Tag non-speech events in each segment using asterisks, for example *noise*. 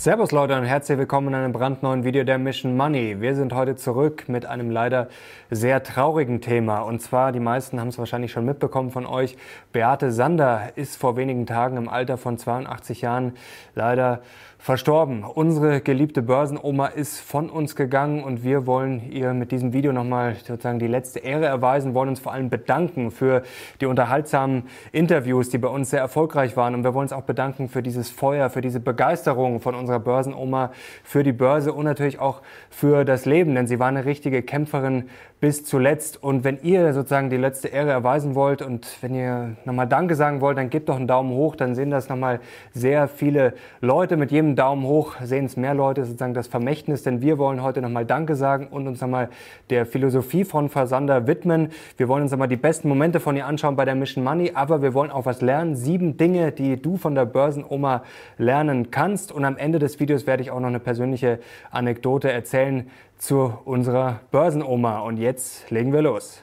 Servus Leute und herzlich willkommen in einem brandneuen Video der Mission Money. Wir sind heute zurück mit einem leider sehr traurigen Thema. Und zwar, die meisten haben es wahrscheinlich schon mitbekommen von euch, Beate Sander ist vor wenigen Tagen im Alter von 82 Jahren leider verstorben. Unsere geliebte Börsenoma ist von uns gegangen und wir wollen ihr mit diesem Video nochmal sozusagen die letzte Ehre erweisen, wollen uns vor allem bedanken für die unterhaltsamen Interviews, die bei uns sehr erfolgreich waren und wir wollen uns auch bedanken für dieses Feuer, für diese Begeisterung von unserer Börsenoma, für die Börse und natürlich auch für das Leben, denn sie war eine richtige Kämpferin bis zuletzt. Und wenn ihr sozusagen die letzte Ehre erweisen wollt und wenn ihr nochmal Danke sagen wollt, dann gebt doch einen Daumen hoch, dann sehen das nochmal sehr viele Leute mit jedem Daumen hoch sehen es mehr Leute, sozusagen das Vermächtnis, denn wir wollen heute nochmal Danke sagen und uns nochmal der Philosophie von Versander widmen. Wir wollen uns nochmal die besten Momente von ihr anschauen bei der Mission Money, aber wir wollen auch was lernen. Sieben Dinge, die du von der Börsenoma lernen kannst. Und am Ende des Videos werde ich auch noch eine persönliche Anekdote erzählen zu unserer Börsenoma. Und jetzt legen wir los.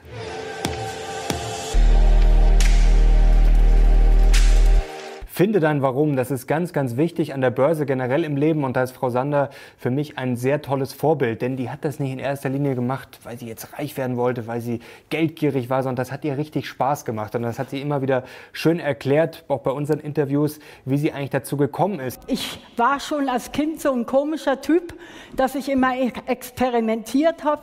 Finde dein Warum. Das ist ganz, ganz wichtig an der Börse generell im Leben. Und da ist Frau Sander für mich ein sehr tolles Vorbild. Denn die hat das nicht in erster Linie gemacht, weil sie jetzt reich werden wollte, weil sie geldgierig war, sondern das hat ihr richtig Spaß gemacht. Und das hat sie immer wieder schön erklärt, auch bei unseren Interviews, wie sie eigentlich dazu gekommen ist. Ich war schon als Kind so ein komischer Typ, dass ich immer experimentiert habe.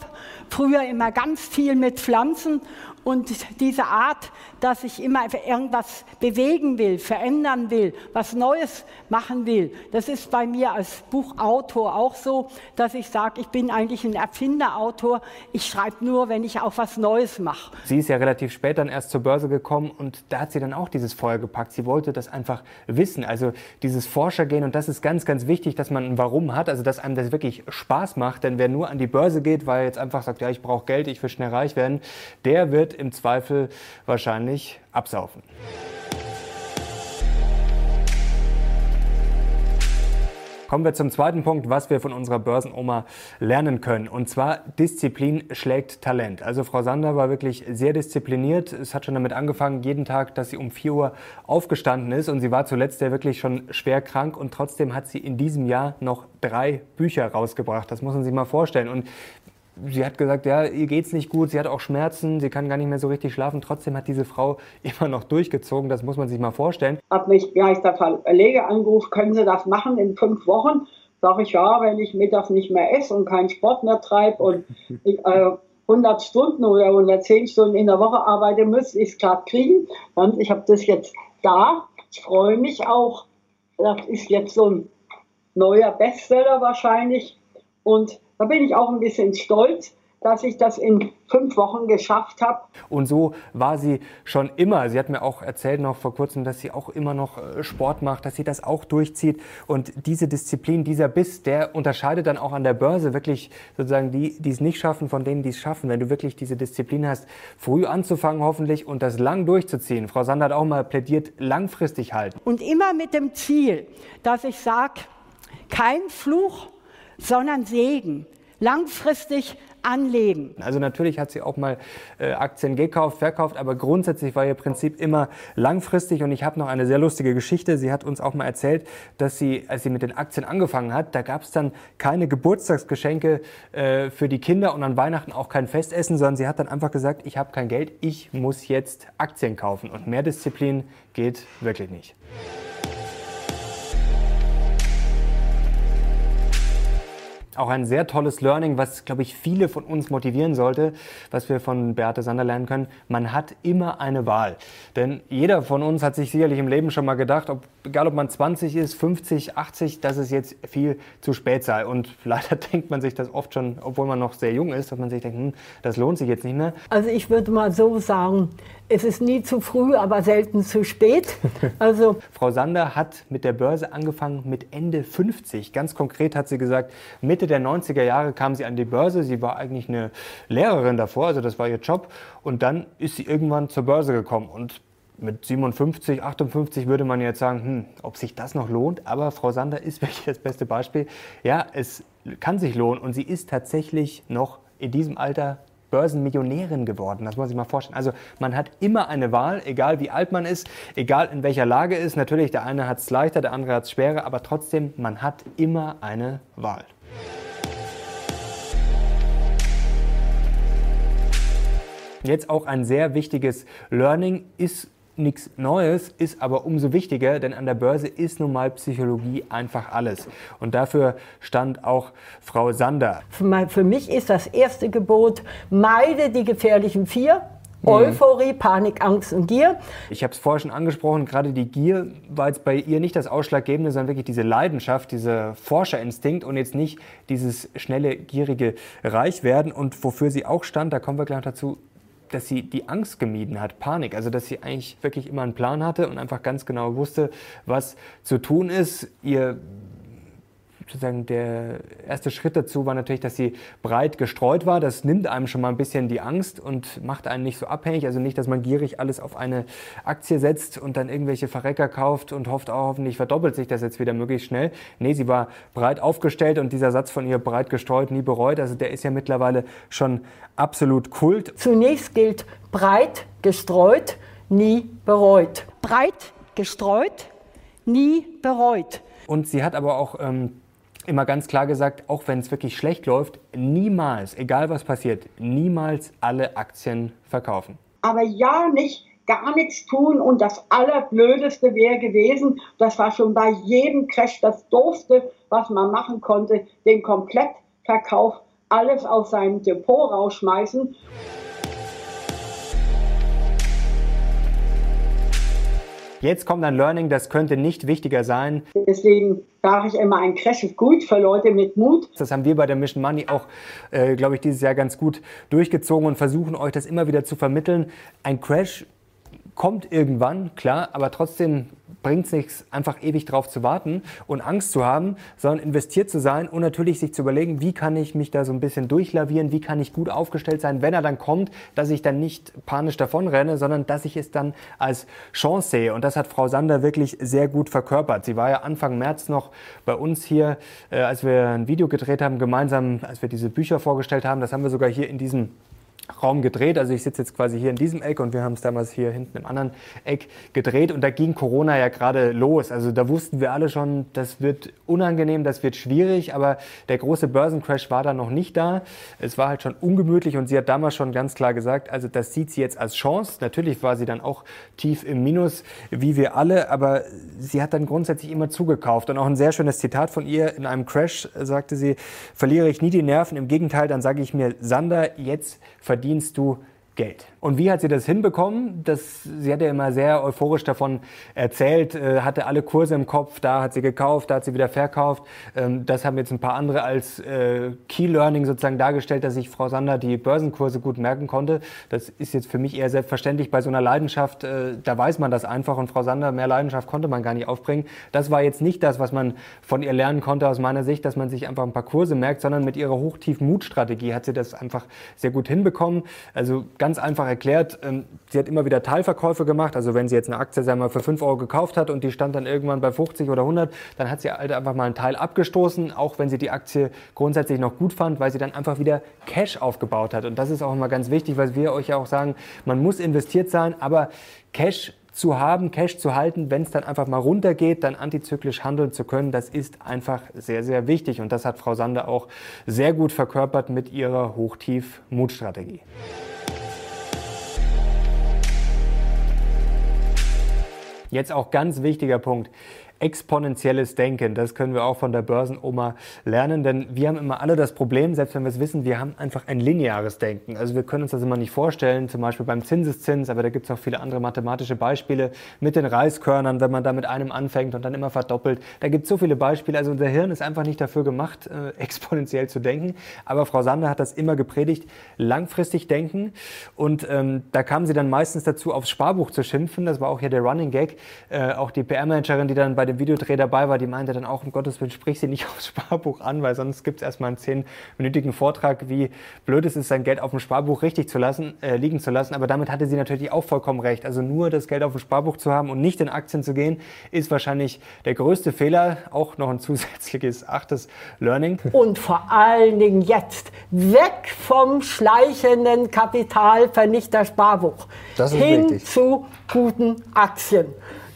Früher immer ganz viel mit Pflanzen und diese Art, dass ich immer irgendwas bewegen will, verändern will, was Neues machen will, das ist bei mir als Buchautor auch so, dass ich sage, ich bin eigentlich ein Erfinderautor. Ich schreibe nur, wenn ich auch was Neues mache. Sie ist ja relativ spät dann erst zur Börse gekommen und da hat sie dann auch dieses Feuer gepackt. Sie wollte das einfach wissen, also dieses Forschergehen und das ist ganz, ganz wichtig, dass man ein Warum hat, also dass einem das wirklich Spaß macht, denn wer nur an die Börse geht, weil er jetzt einfach sagt, ja, ich brauche Geld, ich will schnell reich werden, der wird im Zweifel wahrscheinlich absaufen. Kommen wir zum zweiten Punkt, was wir von unserer Börsenoma lernen können. Und zwar Disziplin schlägt Talent. Also Frau Sander war wirklich sehr diszipliniert. Es hat schon damit angefangen, jeden Tag, dass sie um 4 Uhr aufgestanden ist. Und sie war zuletzt ja wirklich schon schwer krank. Und trotzdem hat sie in diesem Jahr noch drei Bücher rausgebracht. Das muss man sich mal vorstellen. Und sie hat gesagt, ja, ihr geht's nicht gut, sie hat auch Schmerzen, sie kann gar nicht mehr so richtig schlafen. Trotzdem hat diese Frau *laughs* immer noch durchgezogen, das muss man sich mal vorstellen. Hat mich gleich der Verleger angerufen, können Sie das machen in fünf Wochen? Sag ich, ja, wenn ich mittags nicht mehr esse und keinen Sport mehr treibe und *laughs* ich, äh, 100 Stunden oder 110 Stunden in der Woche arbeite, müsste ich es gerade kriegen. Und ich habe das jetzt da. Ich freue mich auch. Das ist jetzt so ein neuer Bestseller wahrscheinlich. Und da bin ich auch ein bisschen stolz, dass ich das in fünf Wochen geschafft habe. Und so war sie schon immer. Sie hat mir auch erzählt noch vor kurzem, dass sie auch immer noch äh, Sport macht, dass sie das auch durchzieht. Und diese Disziplin, dieser Biss, der unterscheidet dann auch an der Börse wirklich sozusagen die, die es nicht schaffen, von denen, die es schaffen. Wenn du wirklich diese Disziplin hast, früh anzufangen hoffentlich und das lang durchzuziehen. Frau Sander hat auch mal plädiert, langfristig halten. Und immer mit dem Ziel, dass ich sage, kein Fluch, sondern Segen. Langfristig anlegen. Also natürlich hat sie auch mal äh, Aktien gekauft, verkauft, aber grundsätzlich war ihr Prinzip immer langfristig. Und ich habe noch eine sehr lustige Geschichte. Sie hat uns auch mal erzählt, dass sie, als sie mit den Aktien angefangen hat, da gab es dann keine Geburtstagsgeschenke äh, für die Kinder und an Weihnachten auch kein Festessen, sondern sie hat dann einfach gesagt, ich habe kein Geld, ich muss jetzt Aktien kaufen. Und mehr Disziplin geht wirklich nicht. Auch ein sehr tolles Learning, was, glaube ich, viele von uns motivieren sollte, was wir von Beate Sander lernen können. Man hat immer eine Wahl. Denn jeder von uns hat sich sicherlich im Leben schon mal gedacht, ob, egal ob man 20 ist, 50, 80, dass es jetzt viel zu spät sei. Und *laughs* leider denkt man sich das oft schon, obwohl man noch sehr jung ist, dass man sich denkt, hm, das lohnt sich jetzt nicht mehr. Also ich würde mal so sagen, es ist nie zu früh, aber selten zu spät. *laughs* Also Frau Sander hat mit der Börse angefangen mit Ende 50. Ganz konkret hat sie gesagt, Mitte der 90er Jahre kam sie an die Börse. Sie war eigentlich eine Lehrerin davor, also das war ihr Job. Und dann ist sie irgendwann zur Börse gekommen. Und mit 57, 58 würde man jetzt sagen, hm, ob sich das noch lohnt. Aber Frau Sander ist *laughs* wirklich das beste Beispiel. Ja, es kann sich lohnen und sie ist tatsächlich noch in diesem Alter Börsenmillionärin geworden. Das muss ich mal vorstellen. Also man hat immer eine Wahl, egal wie alt man ist, egal in welcher Lage ist. Natürlich, der eine hat es leichter, der andere hat es schwerer, aber trotzdem, man hat immer eine Wahl. Jetzt auch ein sehr wichtiges Learning ist nichts Neues, ist aber umso wichtiger, denn an der Börse ist nun mal Psychologie einfach alles. Und dafür stand auch Frau Sander. Für mich ist das erste Gebot, meide die gefährlichen vier. Mhm. Euphorie, Panik, Angst und Gier. Ich habe es vorher schon angesprochen, gerade die Gier war jetzt bei ihr nicht das Ausschlaggebende, sondern wirklich diese Leidenschaft, dieser Forscherinstinkt und jetzt nicht dieses schnelle, gierige Reichwerden. Und wofür sie auch stand, da kommen wir gleich dazu, dass sie die Angst gemieden hat, Panik. Also dass sie eigentlich wirklich immer einen Plan hatte und einfach ganz genau wusste, was zu tun ist. Ihr sozusagen der erste Schritt dazu war natürlich, dass sie breit gestreut war. Das nimmt einem schon mal ein bisschen die Angst und macht einen nicht so abhängig. Also nicht, dass man gierig alles auf eine Aktie setzt und dann irgendwelche Verrecker kauft und hofft, oh, hoffentlich verdoppelt sich das jetzt wieder möglichst schnell. Nee, sie war breit aufgestellt und dieser Satz von ihr breit gestreut, nie bereut, also der ist ja mittlerweile schon absolut Kult. Zunächst gilt breit gestreut, nie bereut. Breit gestreut, nie bereut. Und sie hat aber auch ähm, immer ganz klar gesagt, auch wenn es wirklich schlecht läuft, niemals, egal was passiert, niemals alle Aktien verkaufen. Aber ja, nicht gar nichts tun und das Allerblödeste wäre gewesen, das war schon bei jedem Crash das Doofste, was man machen konnte, den Komplettverkauf, alles aus seinem Depot rausschmeißen. Jetzt kommt ein Learning, das könnte nicht wichtiger sein. Deswegen sage ich immer, ein Crash ist gut für Leute mit Mut. Das haben wir bei der Mission Money auch, äh, glaube ich, dieses Jahr ganz gut durchgezogen und versuchen euch das immer wieder zu vermitteln. Ein Crash kommt irgendwann, klar, aber trotzdem bringt es nichts, einfach ewig drauf zu warten und Angst zu haben, sondern investiert zu sein und natürlich sich zu überlegen, wie kann ich mich da so ein bisschen durchlavieren, wie kann ich gut aufgestellt sein, wenn er dann kommt, dass ich dann nicht panisch davonrenne, sondern dass ich es dann als Chance sehe. Und das hat Frau Sander wirklich sehr gut verkörpert. Sie war ja Anfang März noch bei uns hier, äh, als wir ein Video gedreht haben, gemeinsam, als wir diese Bücher vorgestellt haben. Das haben wir sogar hier in diesem Raum gedreht. Also ich sitze jetzt quasi hier in diesem Eck und wir haben es damals hier hinten im anderen Eck gedreht und da ging Corona ja gerade los. Also da wussten wir alle schon, das wird unangenehm, das wird schwierig, aber der große Börsencrash war da noch nicht da. Es war halt schon ungemütlich und sie hat damals schon ganz klar gesagt, also das sieht sie jetzt als Chance. Natürlich war sie dann auch tief im Minus, wie wir alle, aber sie hat dann grundsätzlich immer zugekauft und auch ein sehr schönes Zitat von ihr in einem Crash sagte sie, verliere ich nie die Nerven, im Gegenteil, dann sage ich mir, Sander, jetzt verdienst du Geld. Und wie hat sie das hinbekommen? Das, sie hat ja immer sehr euphorisch davon erzählt, äh, hatte alle Kurse im Kopf, da hat sie gekauft, da hat sie wieder verkauft. Ähm, das haben jetzt ein paar andere als äh, Key Learning sozusagen dargestellt, dass sich Frau Sander die Börsenkurse gut merken konnte. Das ist jetzt für mich eher selbstverständlich bei so einer Leidenschaft, äh, da weiß man das einfach und Frau Sander, mehr Leidenschaft konnte man gar nicht aufbringen. Das war jetzt nicht das, was man von ihr lernen konnte aus meiner Sicht, dass man sich einfach ein paar Kurse merkt, sondern mit ihrer hochtiefen Mutstrategie hat sie das einfach sehr gut hinbekommen. Also ganz einfach erklärt, ähm, sie hat immer wieder Teilverkäufe gemacht. Also wenn sie jetzt eine Aktie sagen wir, für 5 Euro gekauft hat und die stand dann irgendwann bei 50 oder 100, dann hat sie halt einfach mal einen Teil abgestoßen, auch wenn sie die Aktie grundsätzlich noch gut fand, weil sie dann einfach wieder Cash aufgebaut hat. Und das ist auch immer ganz wichtig, weil wir euch ja auch sagen, man muss investiert sein, aber Cash zu haben, Cash zu halten, wenn es dann einfach mal runtergeht, dann antizyklisch handeln zu können, das ist einfach sehr, sehr wichtig. Und das hat Frau Sander auch sehr gut verkörpert mit ihrer Hochtief-Mutstrategie. Jetzt auch ganz wichtiger Punkt exponentielles Denken. Das können wir auch von der Börsenoma lernen, denn wir haben immer alle das Problem, selbst wenn wir es wissen, wir haben einfach ein lineares Denken. Also wir können uns das immer nicht vorstellen, zum Beispiel beim Zinseszins, aber da gibt es auch viele andere mathematische Beispiele mit den Reiskörnern, wenn man da mit einem anfängt und dann immer verdoppelt. Da gibt es so viele Beispiele. Also unser Hirn ist einfach nicht dafür gemacht, äh, *laughs* exponentiell zu denken. Aber Frau Sander hat das immer gepredigt, langfristig denken. Und ähm, da kam sie dann meistens dazu, aufs Sparbuch zu schimpfen. Das war auch hier der Running Gag. Äh, auch die PR-Managerin, die dann bei dem dem Videodreh dabei war, die meinte dann auch, um Gottes Willen, sprich sie nicht *laughs* aufs Sparbuch an, weil sonst gibt es erstmal einen zehnminütigen Vortrag, wie blöd es ist, sein Geld auf dem Sparbuch richtig zu lassen, äh, liegen zu lassen. Aber damit hatte sie natürlich auch vollkommen recht. Also nur das Geld auf dem Sparbuch zu haben und nicht in Aktien zu gehen, ist wahrscheinlich der größte Fehler. Auch noch ein *laughs* zusätzliches achtes Learning. Und vor allen Dingen jetzt weg vom schleichenden Kapitalvernichter-Sparbuch hin wichtig. zu guten Aktien.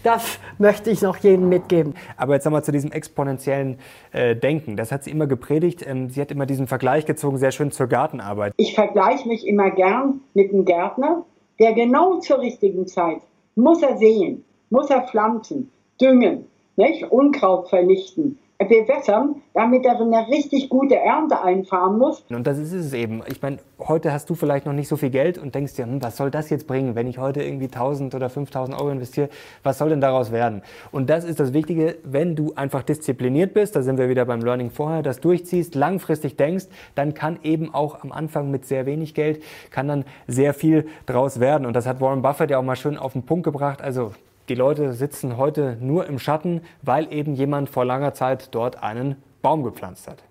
Das möchte ich noch jedem mitgeben. Aber jetzt nochmal zu diesem exponentiellen äh, Denken. Das hat sie immer gepredigt. Ähm, sie hat immer diesen Vergleich gezogen, sehr schön zur Gartenarbeit. Ich vergleiche mich immer gern mit einem Gärtner, der genau zur richtigen Zeit muss er sehen, muss er pflanzen, düngen, nicht? Unkraut vernichten, bewässern, damit er eine richtig gute Ernte einfahren muss. Und das ist es eben. Ich meine, heute hast du vielleicht noch nicht so viel Geld und denkst dir, hm, was soll das jetzt bringen, wenn ich heute irgendwie 1000 oder 5000 Euro investiere, was soll denn daraus werden? Und das ist das Wichtige, wenn du einfach diszipliniert bist, da sind wir wieder beim Learning vorher, das durchziehst, langfristig denkst, dann kann eben auch am Anfang mit sehr wenig Geld, kann dann sehr viel draus werden. Und das hat Warren Buffett ja auch mal schön auf den Punkt gebracht. Also die Leute sitzen heute nur im Schatten, weil eben jemand vor langer Zeit dort einen Baum gepflanzt hat.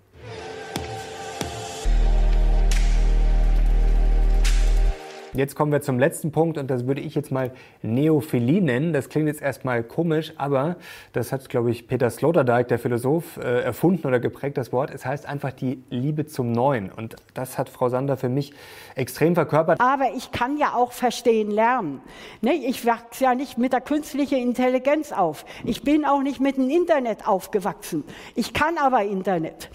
Jetzt kommen wir zum letzten Punkt und das würde ich jetzt mal Neophilie nennen. Das klingt jetzt erstmal komisch, aber das hat, glaube ich, Peter Sloterdijk, der Philosoph, äh, erfunden oder geprägt, das Wort. Es heißt einfach die Liebe zum Neuen und das hat Frau Sander für mich extrem verkörpert. Aber ich kann ja auch verstehen lernen. Ne? Ich wachse ja nicht mit der künstlichen Intelligenz auf. Ich bin auch nicht mit dem Internet aufgewachsen. Ich kann aber Internet.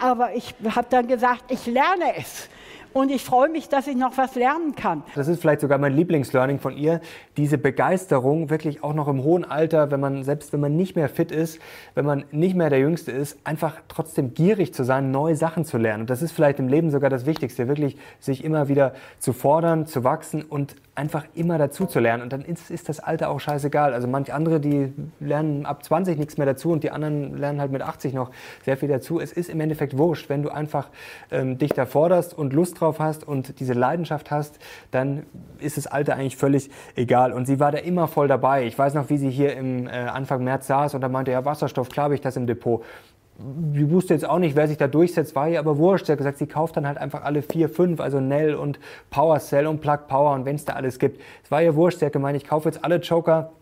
Aber ich habe dann gesagt, ich lerne es. Und ich freue mich, dass ich noch was lernen kann. Das ist vielleicht sogar mein Lieblingslearning von ihr. Diese Begeisterung, wirklich auch noch im hohen Alter, wenn man, selbst wenn man nicht mehr fit ist, wenn man nicht mehr der Jüngste ist, einfach trotzdem gierig zu sein, neue Sachen zu lernen. Und das ist vielleicht im Leben sogar das Wichtigste, wirklich sich immer wieder zu fordern, zu wachsen und einfach immer dazu zu lernen. Und dann ist, ist das Alter auch scheißegal. Also manch andere, die lernen ab 20 nichts mehr dazu und die anderen lernen halt mit 80 noch sehr viel dazu. Es ist im Endeffekt wurscht, wenn du einfach ähm, dich da forderst und Lust drauf hast und diese Leidenschaft hast, dann ist das Alter eigentlich völlig egal. Und sie war da immer voll dabei. Ich weiß noch, wie sie hier im äh, Anfang März saß und da meinte, ja, Wasserstoff, klar habe ich das im Depot ich wusste jetzt auch nicht, wer sich da durchsetzt, war ihr aber wurscht. Sie hat gesagt, sie kauft dann halt einfach alle vier, fünf, also Nell und PowerCell und Plug Power und wenn es da alles gibt. Es war ihr wurscht. Sie hat gemeint, ich kaufe jetzt alle Joker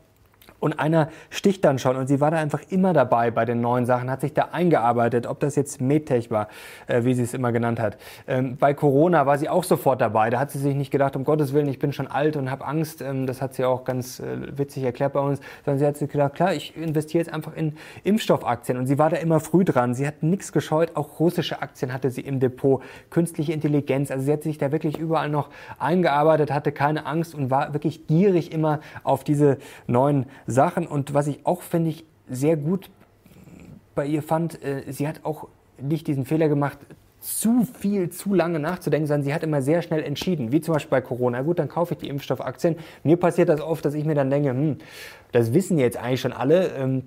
und einer sticht dann schon und sie war da einfach immer dabei bei den neuen Sachen, hat sich da eingearbeitet, ob das jetzt Medtech war, äh, wie sie es immer genannt hat. Ähm, bei Corona war sie auch sofort dabei. Da hat sie sich nicht gedacht, um Gottes Willen, ich bin schon alt und habe Angst. Ähm, das hat sie auch ganz äh, witzig erklärt bei uns. Sondern sie hat sich gedacht, klar, ich investiere jetzt einfach in Impfstoffaktien. Und sie war da immer früh dran. Sie hat nichts gescheut. Auch russische Aktien hatte sie im Depot. Künstliche Intelligenz. Also sie hat sich da wirklich überall noch eingearbeitet, hatte keine Angst und war wirklich gierig immer auf diese neuen Sachen. Und was ich auch, finde ich, sehr gut bei ihr fand, äh, sie hat auch nicht diesen Fehler gemacht, zu viel, zu lange nachzudenken, sondern sie hat immer sehr schnell entschieden, wie zum Beispiel bei Corona. Gut, dann kaufe ich die Impfstoffaktien. Mir passiert das oft, dass ich mir dann denke, hm, das wissen jetzt eigentlich schon alle. Ähm,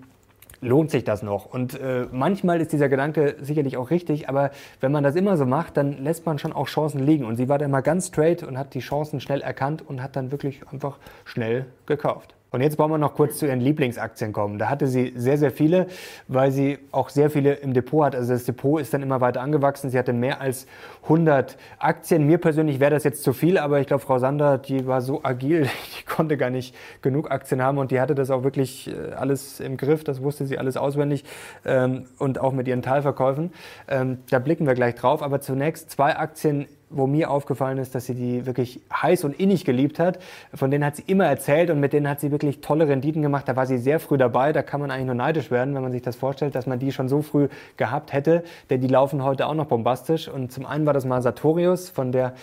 lohnt sich das noch? Und äh, manchmal ist dieser Gedanke sicherlich auch richtig, aber wenn man das immer so macht, dann lässt man schon auch Chancen liegen. Und sie war da immer ganz straight und hat die Chancen schnell erkannt und hat dann wirklich einfach schnell gekauft. Und jetzt wollen wir noch kurz zu ihren Lieblingsaktien kommen. Da hatte sie sehr, sehr viele, weil sie auch sehr viele im Depot hat. Also das Depot ist dann immer weiter angewachsen. Sie hatte mehr als 100 Aktien. Mir persönlich wäre das jetzt zu viel, aber ich glaube, Frau Sander, die war so agil, *laughs* die konnte gar nicht genug Aktien haben und die hatte das auch wirklich äh, alles im Griff. Das wusste sie alles auswendig ähm, und auch mit ihren Teilverkäufen. Ähm, da blicken wir gleich drauf. Aber zunächst zwei Aktien wo mir aufgefallen ist, dass sie die wirklich heiß und innig geliebt hat. Von denen hat sie immer erzählt und mit denen hat sie wirklich tolle Renditen gemacht. Da war sie sehr früh dabei. Da kann man eigentlich nur neidisch werden, wenn man sich das vorstellt, dass man die schon so früh gehabt hätte. Denn die laufen heute auch noch bombastisch. Und zum einen war das mal Sartorius, von der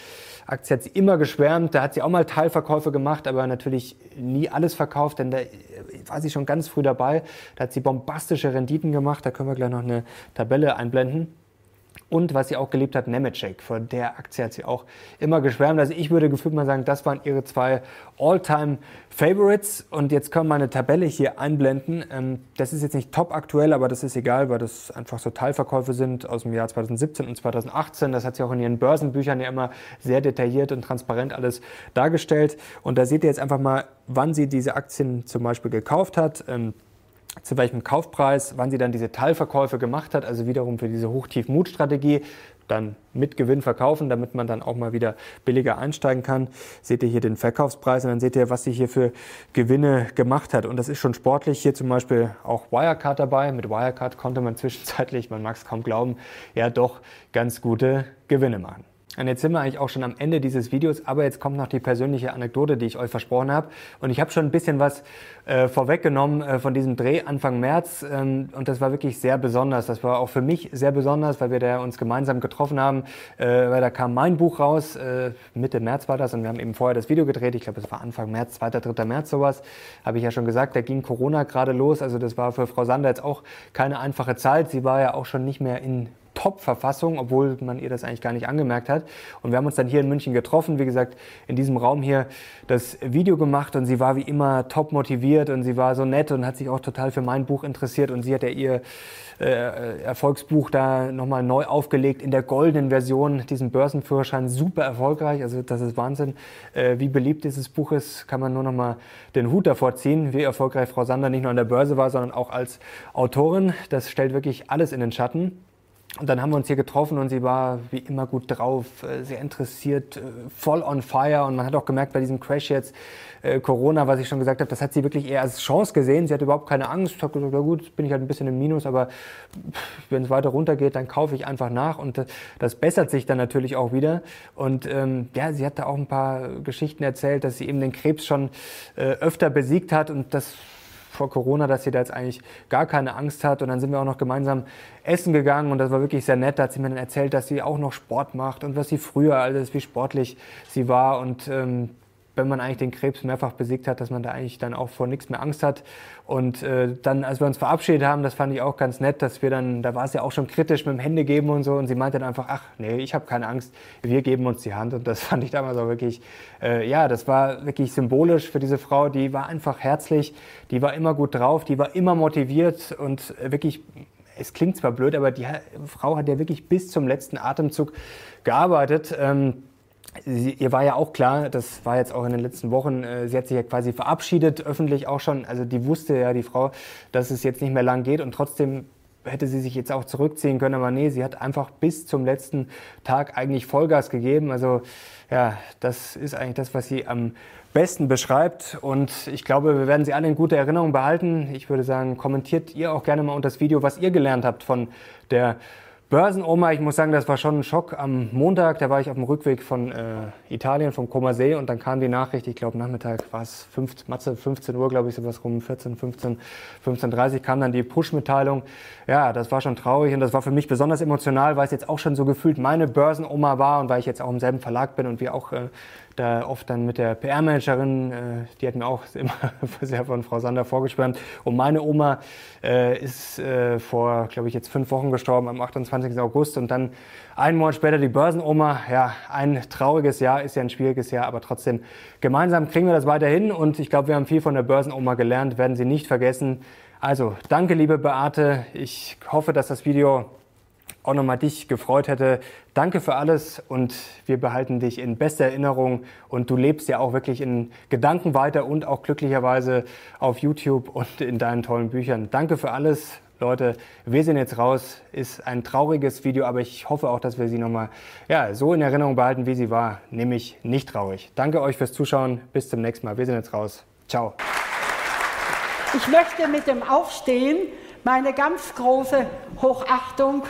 Aktie hat sie immer geschwärmt. Da hat sie auch mal Teilverkäufe gemacht, aber natürlich nie alles verkauft, denn da war sie schon ganz früh dabei. Da hat sie bombastische Renditen gemacht. Da können wir gleich noch eine Tabelle einblenden. Und was sie auch geliebt hat, Nemetschek. Von der Aktie hat sie auch immer geschwärmt. Also ich würde gefühlt mal sagen, das waren ihre zwei All-Time-Favorites. Und jetzt können wir eine Tabelle hier einblenden. Ähm, das ist jetzt nicht top aktuell, aber das ist egal, weil das einfach so Teilverkäufe sind aus dem Jahr 2017 und 2018. Das hat sie auch in ihren Börsenbüchern ja immer sehr detailliert und transparent alles dargestellt. Und da seht ihr jetzt einfach mal, wann sie diese Aktien zum Beispiel gekauft hat. Zu welchem Kaufpreis, wann sie dann diese Teilverkäufe gemacht hat, also wiederum für diese Hoch-Tief-Mut-Strategie, dann mit Gewinn verkaufen, damit man dann auch mal wieder billiger einsteigen kann. Seht ihr hier den Verkaufspreis und dann seht ihr, was sie hier für Gewinne gemacht hat. Und das ist schon sportlich. Hier zum Beispiel auch Wirecard dabei. Mit Wirecard konnte man zwischenzeitlich, man mag es kaum glauben, ja doch ganz gute Gewinne machen. Und jetzt sind wir eigentlich auch schon am Ende dieses Videos, aber jetzt kommt noch die persönliche Anekdote, die ich euch versprochen habe. Und ich habe schon ein bisschen was äh, vorweggenommen äh, von diesem Dreh Anfang März. Ähm, und das war wirklich sehr besonders. Das war auch für mich sehr besonders, weil wir da uns gemeinsam getroffen haben. Äh, weil da kam mein Buch raus, äh, Mitte März war das. Und wir haben eben vorher das Video gedreht. Ich glaube, es war Anfang März, 2., 3. März sowas. Habe ich ja schon gesagt, da ging Corona gerade los. Also das war für Frau Sander jetzt auch keine einfache Zeit. Sie war ja auch schon nicht mehr in Top-Verfassung, obwohl man ihr das eigentlich gar nicht angemerkt hat. Und wir haben uns dann hier in München getroffen, wie gesagt, in diesem Raum hier das Video gemacht und sie war wie immer top motiviert und sie war so nett und hat sich auch total für mein Buch interessiert und sie hat ja ihr äh, Erfolgsbuch da nochmal neu aufgelegt in der goldenen Version, diesen Börsenführerschein, super erfolgreich, also das ist Wahnsinn. Äh, wie beliebt dieses Buch ist, kann man nur nochmal den Hut davor ziehen, wie erfolgreich Frau Sander nicht nur an der Börse war, sondern auch als Autorin. Das stellt wirklich alles in den Schatten. Und dann haben wir uns hier getroffen und sie war wie immer gut drauf, äh, sehr interessiert, äh, voll on fire. Und man hat auch gemerkt bei diesem Crash jetzt, äh, Corona, was ich schon gesagt habe, das hat sie wirklich eher als Chance gesehen. Sie hat überhaupt keine Angst. Ich habe gesagt, na gut, bin ich halt ein bisschen im Minus, aber wenn es weiter runtergeht, dann kaufe ich einfach nach. Und das bessert sich dann natürlich auch wieder. Und ähm, ja, sie hat da auch ein paar Geschichten erzählt, dass sie eben den Krebs schon äh, öfter besiegt hat. Und das vor Corona, dass sie da jetzt eigentlich gar keine Angst hat. Und dann sind wir auch noch gemeinsam essen gegangen und das war wirklich sehr nett. Da hat sie mir dann erzählt, dass sie auch noch Sport macht und was sie früher alles, wie sportlich sie war. Und ähm, wenn man eigentlich den Krebs mehrfach besiegt hat, dass man da eigentlich dann auch vor nichts mehr Angst hat. Und äh, dann, als wir uns verabschiedet haben, das fand ich auch ganz nett, dass wir dann, da war es ja auch schon kritisch mit dem Hände geben und so. Und sie meinte dann einfach, ach nee, ich habe keine Angst, wir geben uns die Hand. Und das *laughs* fand ich damals auch wirklich, äh, ja, das war wirklich symbolisch für diese Frau. Die war einfach herzlich, die war immer gut drauf, die war immer motiviert und wirklich es klingt zwar blöd, aber die Frau hat ja wirklich bis zum letzten Atemzug gearbeitet. Ähm, Sie, ihr war ja auch klar, das war jetzt auch in den letzten Wochen, äh, sie hat sich ja quasi verabschiedet, öffentlich auch schon. Also die wusste ja, die Frau, dass es jetzt nicht mehr lang geht und trotzdem hätte sie sich jetzt auch zurückziehen können, aber nee, sie hat einfach bis zum letzten Tag eigentlich Vollgas gegeben. Also ja, das ist eigentlich das, was sie am besten beschreibt und ich glaube, wir werden sie alle in guter Erinnerung behalten. Ich würde sagen, kommentiert ihr auch gerne mal unter das Video, was ihr gelernt habt von der Börsenoma, ich muss sagen, das war schon ein Schock. Am Montag, da war ich auf dem Rückweg von äh, Italien, vom Koma See und dann kam die Nachricht, ich glaube Nachmittag war es 15, Matze, 15 Uhr, glaube ich, sowas rum, 14, 15, 15.30 kam dann die Push-Mitteilung. Ja, das war schon traurig und das war für mich besonders emotional, weil es jetzt auch schon so gefühlt meine Börsenoma war und weil ich jetzt auch im selben Verlag bin und wir auch äh, da oft dann mit der PR-Managerin, äh, die hat mir auch *laughs* immer sehr von Frau Sander vorgeschwärmt. Und meine Oma äh, ist äh, vor, glaube ich, jetzt fünf Wochen gestorben, am 28. August. Und dann einen Monat später die Börsenoma. Ja, ein trauriges Jahr, ist ja ein schwieriges Jahr, aber trotzdem gemeinsam kriegen wir das weiterhin. Und ich glaube, wir haben viel von der Börsenoma gelernt, werden Sie nicht vergessen. Also, danke, liebe Beate. Ich hoffe, dass das Video auch nochmal dich gefreut hätte. Danke für alles und wir behalten dich in bester Erinnerung und du lebst ja auch wirklich in Gedanken weiter und auch glücklicherweise auf YouTube und in deinen tollen Büchern. Danke für alles. Leute, wir sind jetzt raus. Ist ein trauriges Video, aber ich hoffe auch, dass wir sie nochmal ja, so in Erinnerung behalten, wie sie war, nämlich nicht traurig. Danke euch fürs Zuschauen. Bis zum nächsten Mal. Wir sind jetzt raus. Ciao. Ich möchte mit dem Aufstehen meine ganz große Hochachtung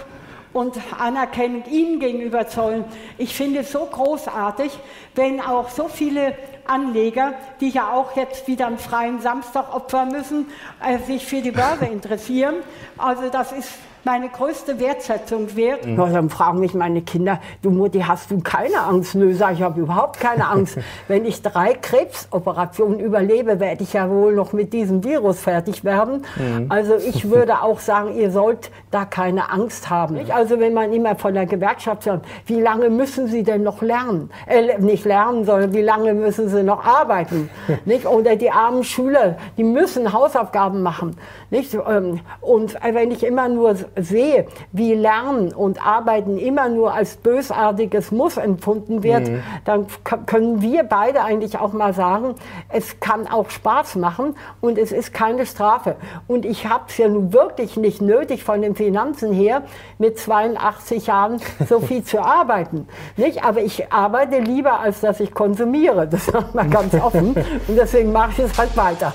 und anerkennend Ihnen gegenüber zollen. Ich finde es so großartig, wenn auch so viele Anleger, die ja auch jetzt wieder einen freien Samstag opfern müssen, äh, sich für die Börse interessieren. Also das ist meine größte Wertschätzung wert. Mhm. Ja, dann fragen mich meine Kinder, du Mutti, hast du keine Angst? Nö, sag ich, ich habe überhaupt keine Angst. *laughs* Wenn ich drei Krebsoperationen überlebe, werde ich ja wohl noch mit diesem Virus fertig werden. Mhm. Also ich *laughs* würde auch sagen, ihr sollt da keine Angst haben. Nicht? Also wenn man immer von der Gewerkschaft sagt, wie lange müssen sie denn noch lernen? Äh, nicht lernen, sondern wie lange müssen sie noch arbeiten? *laughs* nicht? Oder die armen Schüler, die müssen Hausaufgaben machen. Nicht? Ähm, und wenn ich immer nur sehe, wie Lernen und Arbeiten immer nur als bösartiges Muss empfunden wird, mhm. dann können wir beide eigentlich auch mal sagen, es kann auch Spaß machen und es ist keine Strafe. Und ich habe es ja nun wirklich nicht nötig von den Finanzen her, mit 82 Jahren so *laughs* viel zu arbeiten. Nicht? Aber ich arbeite lieber, als dass ich konsumiere. Das sagt man ganz offen. *laughs* Und deswegen mache ich es halt weiter.